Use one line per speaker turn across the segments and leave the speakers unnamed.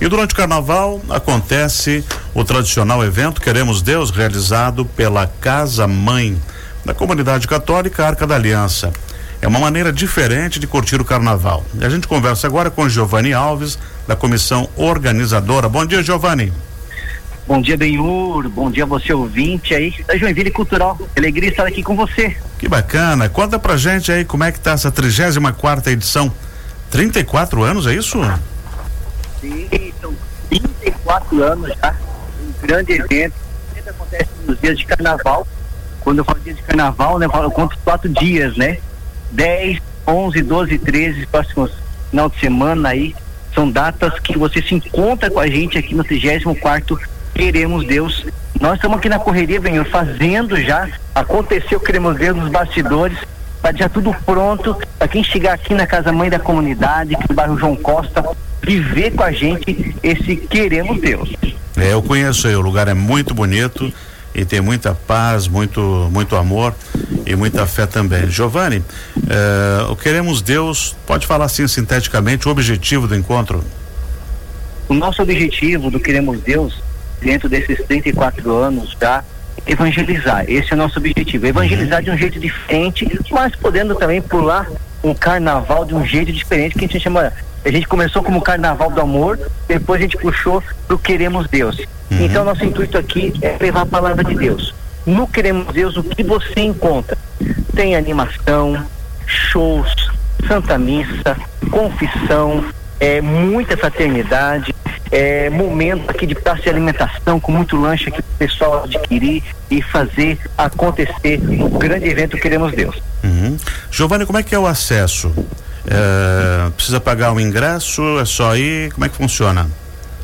E durante o carnaval acontece o tradicional evento Queremos Deus, realizado pela Casa Mãe da comunidade católica Arca da Aliança. É uma maneira diferente de curtir o carnaval. E a gente conversa agora com Giovanni Alves, da comissão organizadora. Bom dia, Giovanni.
Bom dia, Benhur. Bom dia, você ouvinte aí da Joinville Cultural. Alegria estar aqui com você.
Que bacana. Conta pra gente aí como é que tá essa 34 quarta edição. 34 anos, é isso?
Sim, 34 anos já. Um grande evento. Sempre acontece nos dias de carnaval. Quando eu falo dia de carnaval, né, eu, conto quatro dias, né? 10, 11, 12, 13, próximos final de semana aí. São datas que você se encontra com a gente aqui no 34 queremos Deus. Nós estamos aqui na correria, Benhor, fazendo já. Aconteceu, queremos Deus nos bastidores, para já tudo pronto, para quem chegar aqui na Casa Mãe da Comunidade, aqui no bairro João Costa, viver com a gente esse queremos Deus.
É, eu conheço aí, o lugar é muito bonito e tem muita paz, muito, muito amor e muita fé também. Giovanni, eh, o Queremos Deus, pode falar assim sinteticamente o objetivo do encontro?
O nosso objetivo do Queremos Deus dentro desses 34 anos já evangelizar. Esse é o nosso objetivo. Evangelizar de um jeito diferente, mas podendo também pular um carnaval de um jeito diferente que a gente chama. A gente começou como carnaval do amor, depois a gente puxou pro Queremos Deus. Uhum. Então nosso intuito aqui é levar a palavra de Deus. No Queremos Deus, o que você encontra? Tem animação, shows, Santa Missa, confissão, é, muita fraternidade, é, momento aqui de praça de alimentação, com muito lanche aqui para o pessoal adquirir e fazer acontecer o grande evento Queremos Deus.
Uhum. Giovanni, como é que é o acesso? É, precisa pagar um ingresso? É só ir? Como é que funciona?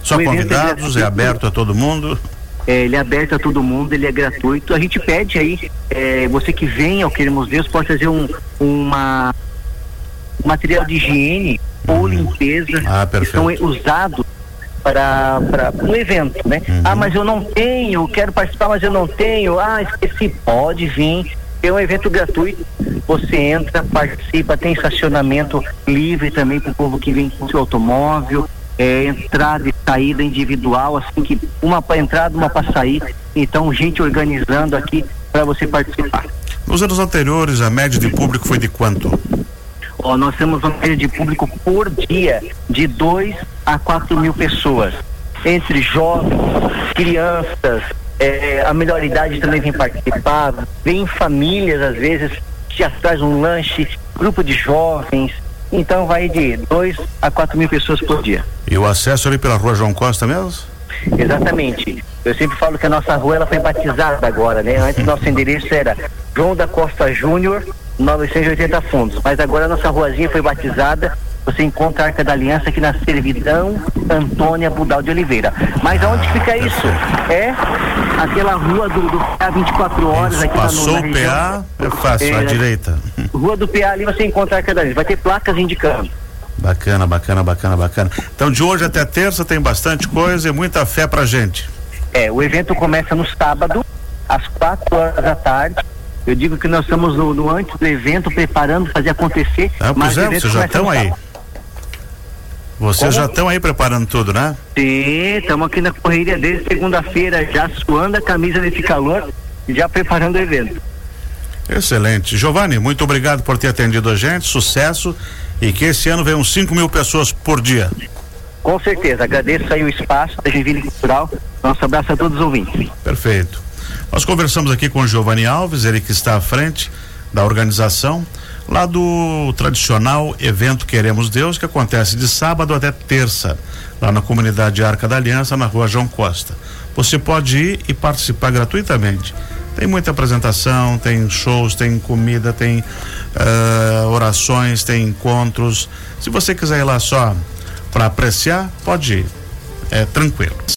Só convidados? É, é aberto a todo mundo?
É, ele é aberto a todo mundo, ele é gratuito. A gente pede aí, é, você que vem ao Queremos Deus, pode fazer um, uma um material de higiene ou uhum. limpeza
ah, que
são usados para, para um evento, né? Uhum. Ah, mas eu não tenho, quero participar, mas eu não tenho. Ah, esqueci, pode vir. É um evento gratuito. Você entra, participa, tem estacionamento livre também para o povo que vem com seu automóvel. É, entrada e saída individual, assim que uma para entrada, uma para sair. Então, gente organizando aqui para você participar.
Nos anos anteriores, a média de público foi de quanto?
Ó, nós temos uma média de público por dia de 2 a 4 mil pessoas. Entre jovens, crianças, é, a melhor idade também vem participar, vem famílias às vezes que traz um lanche, grupo de jovens. Então vai de 2 a 4 mil pessoas por dia.
E o acesso ali pela rua João Costa mesmo?
Exatamente. Eu sempre falo que a nossa rua ela foi batizada agora, né? Antes nosso endereço era João da Costa Júnior, 980 fundos. Mas agora a nossa ruazinha foi batizada. Você encontra a Arca da Aliança aqui na Servidão Antônia Budal de Oliveira. Mas aonde fica isso? É aquela rua do, do PA 24 horas aqui
Passou na, na o PA, é fácil, é, à direita.
Rua do PA ali você encontra a Arca da Aliança. Vai ter placas indicando.
Bacana, bacana, bacana, bacana. Então de hoje até terça tem bastante coisa e muita fé pra gente.
É, o evento começa no sábado, às quatro horas da tarde eu digo que nós estamos no, no antes do evento, preparando, fazer acontecer.
Ah, mas é, vocês já estão aí. Vocês já estão aí preparando tudo, né?
Sim, estamos aqui na correria desde segunda-feira, já suando a camisa nesse calor, já preparando o evento.
Excelente. Giovanni, muito obrigado por ter atendido a gente, sucesso e que esse ano venham 5 mil pessoas por dia.
Com certeza, agradeço aí o espaço da Genville Cultural. Nosso abraço a todos os ouvintes.
Perfeito. Nós conversamos aqui com o Giovanni Alves, ele que está à frente da organização lá do tradicional evento Queremos Deus, que acontece de sábado até terça, lá na comunidade Arca da Aliança, na rua João Costa. Você pode ir e participar gratuitamente. Tem muita apresentação, tem shows, tem comida, tem uh, orações, tem encontros. Se você quiser ir lá só para apreciar, pode ir. É tranquilo.